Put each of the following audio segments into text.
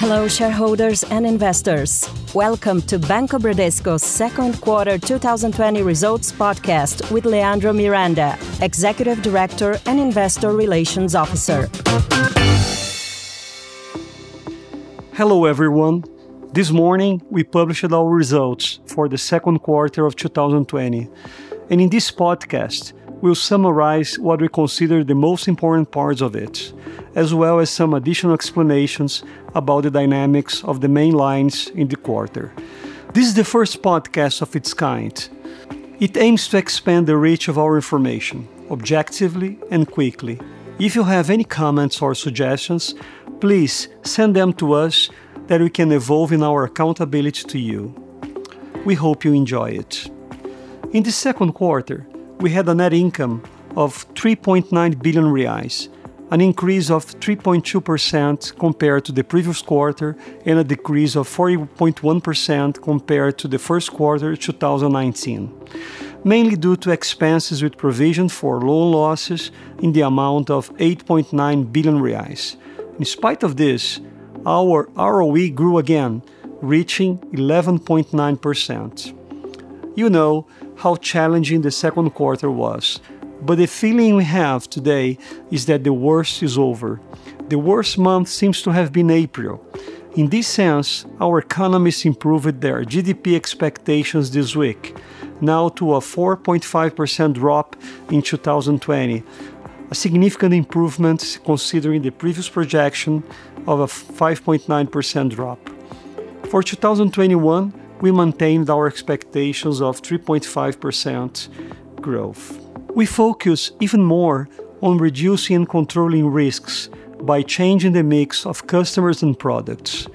Hello, shareholders and investors. Welcome to Banco Bradesco's second quarter 2020 results podcast with Leandro Miranda, Executive Director and Investor Relations Officer. Hello, everyone. This morning, we published our results for the second quarter of 2020. And in this podcast, we'll summarize what we consider the most important parts of it, as well as some additional explanations about the dynamics of the main lines in the quarter. This is the first podcast of its kind. It aims to expand the reach of our information, objectively and quickly. If you have any comments or suggestions, please send them to us that we can evolve in our accountability to you. We hope you enjoy it. In the second quarter, we had a net income of 3.9 billion reais, an increase of 3.2% compared to the previous quarter and a decrease of 40.1% compared to the first quarter 2019, mainly due to expenses with provision for loan losses in the amount of 8.9 billion reais. In spite of this, our ROE grew again, reaching 11.9%. You know how challenging the second quarter was, but the feeling we have today is that the worst is over. The worst month seems to have been April. In this sense, our economists improved their GDP expectations this week, now to a 4.5% drop in 2020, a significant improvement considering the previous projection of a 5.9% drop. For 2021, we maintained our expectations of 3.5% growth. We focus even more on reducing and controlling risks by changing the mix of customers and products.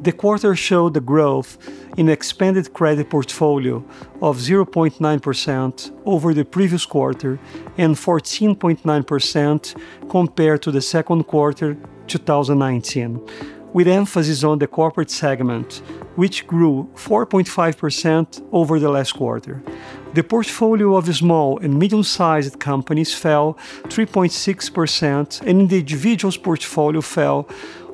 The quarter showed the growth in expanded credit portfolio of 0.9% over the previous quarter and 14.9% compared to the second quarter 2019, with emphasis on the corporate segment, which grew 4.5% over the last quarter. The portfolio of small and medium-sized companies fell 3.6% and the individuals portfolio fell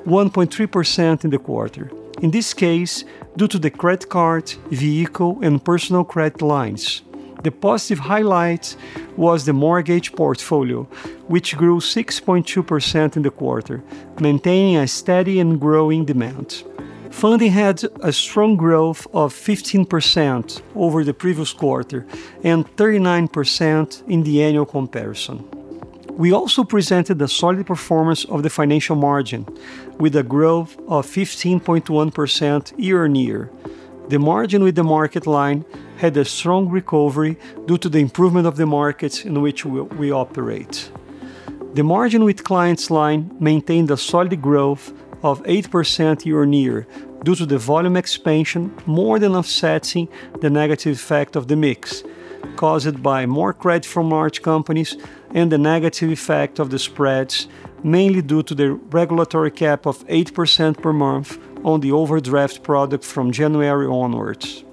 1.3% in the quarter. In this case, due to the credit card, vehicle, and personal credit lines. The positive highlight was the mortgage portfolio, which grew 6.2% in the quarter, maintaining a steady and growing demand. Funding had a strong growth of 15% over the previous quarter and 39% in the annual comparison. We also presented a solid performance of the financial margin, with a growth of 15.1% year-on-year. The margin with the market line had a strong recovery due to the improvement of the markets in which we operate. The margin with clients line maintained a solid growth of 8% year-on-year due to the volume expansion more than offsetting the negative effect of the mix, caused by more credit from large companies and the negative effect of the spreads, mainly due to the regulatory cap of 8% per month on the overdraft product from January onwards.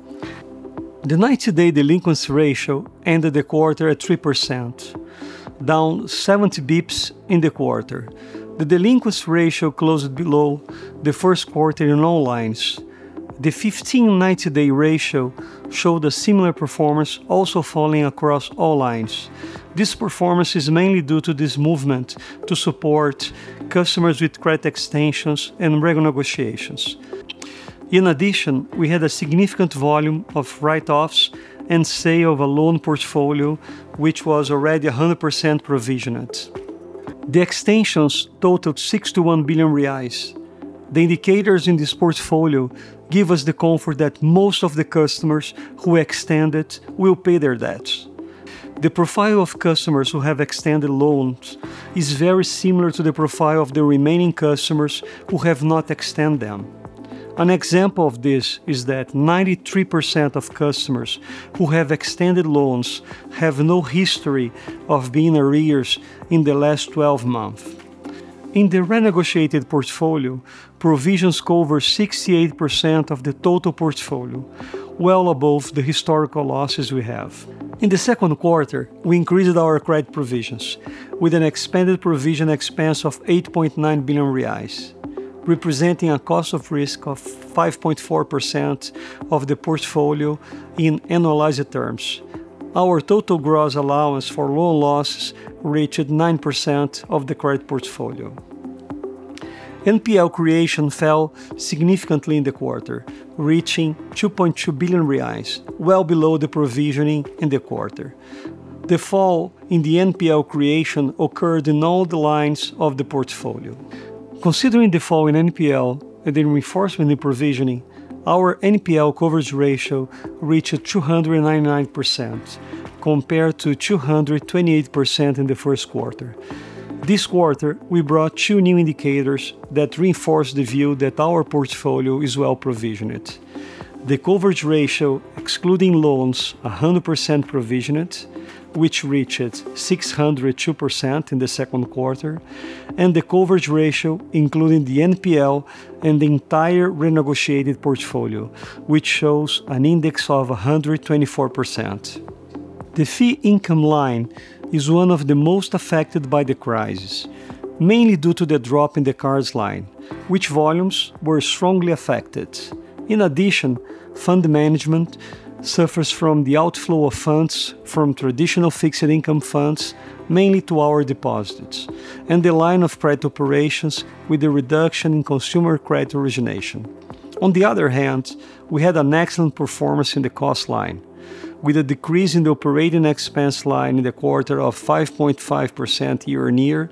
The 90-day delinquency ratio ended the quarter at 3%, down 70 bips in the quarter. The delinquency ratio closed below the first quarter in all lines, the 15-90 day ratio showed a similar performance, also falling across all lines. This performance is mainly due to this movement to support customers with credit extensions and renegotiations. In addition, we had a significant volume of write-offs and sale of a loan portfolio, which was already 100% provisioned. The extensions totaled 61 billion reais. The indicators in this portfolio give us the comfort that most of the customers who extended will pay their debts. The profile of customers who have extended loans is very similar to the profile of the remaining customers who have not extended them. An example of this is that 93% of customers who have extended loans have no history of being arrears in the last 12 months. In the renegotiated portfolio, provisions cover 68% of the total portfolio, well above the historical losses we have. In the second quarter, we increased our credit provisions with an expanded provision expense of 8.9 billion reais, representing a cost of risk of 5.4% of the portfolio in annualized terms. Our total gross allowance for loan losses reached 9% of the credit portfolio. NPL creation fell significantly in the quarter, reaching 2.2 billion reais, well below the provisioning in the quarter. The fall in the NPL creation occurred in all the lines of the portfolio. Considering the fall in NPL and the reinforcement in provisioning, our NPL coverage ratio reached 299%, compared to 228% in the first quarter. This quarter, we brought two new indicators that reinforce the view that our portfolio is well provisioned. The coverage ratio, excluding loans 100% provisioned, which reached 602% in the second quarter, and the coverage ratio, including the NPL and the entire renegotiated portfolio, which shows an index of 124%. The fee income line is one of the most affected by the crisis, mainly due to the drop in the cards line, which volumes were strongly affected. In addition, fund management suffers from the outflow of funds from traditional fixed income funds, mainly to our deposits, and the line of credit operations with the reduction in consumer credit origination. On the other hand, we had an excellent performance in the cost line, with a decrease in the operating expense line in the quarter of 5.5% year-on-year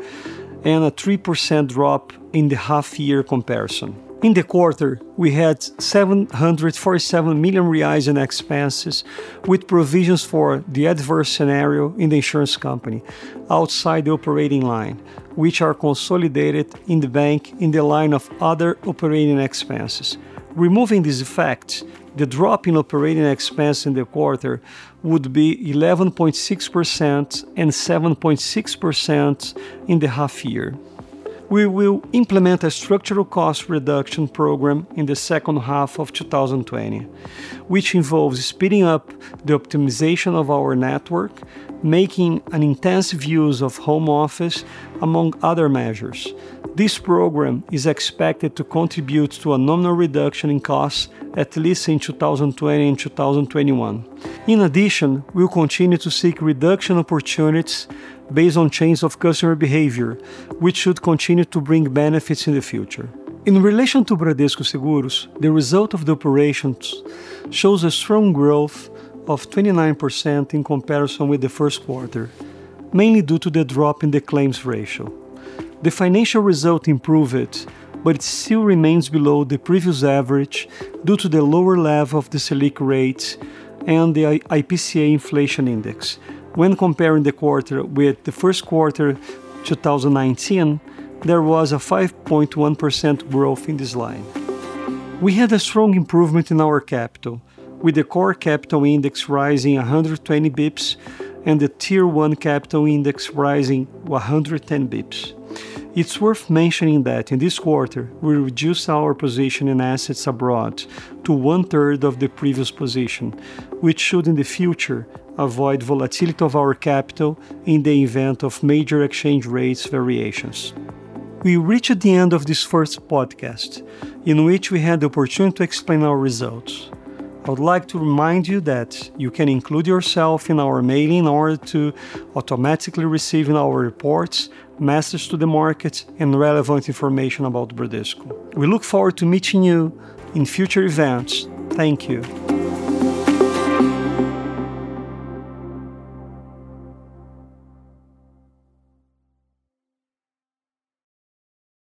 and a 3% drop in the half-year comparison. In the quarter, we had 747 million reais in expenses with provisions for the adverse scenario in the insurance company outside the operating line, which are consolidated in the bank in the line of other operating expenses. Removing this effect, the drop in operating expense in the quarter would be 11.6% and 7.6% in the half year. We will implement a structural cost reduction program in the second half of 2020, which involves speeding up the optimization of our network, making an intensive use of home office, among other measures. This program is expected to contribute to a nominal reduction in costs at least in 2020 and 2021. In addition, we'll continue to seek reduction opportunities based on change of customer behavior, which should continue to bring benefits in the future. In relation to Bradesco Seguros, the result of the operations shows a strong growth of 29% in comparison with the first quarter, mainly due to the drop in the claims ratio. The financial result improved, but it still remains below the previous average due to the lower level of the Selic rate and the IPCA inflation index. When comparing the quarter with the first quarter 2019, there was a 5.1% growth in this line. We had a strong improvement in our capital, with the core capital index rising 120 bips and the Tier 1 capital index rising 110 bips. It's worth mentioning that in this quarter, we reduced our position in assets abroad to one third of the previous position, which should in the future avoid volatility of our capital in the event of major exchange rates variations. We reached the end of this first podcast, in which we had the opportunity to explain our results. I would like to remind you that you can include yourself in our mailing in order to automatically receive in our reports, message to the market, and relevant information about Bradesco. We look forward to meeting you in future events. Thank you.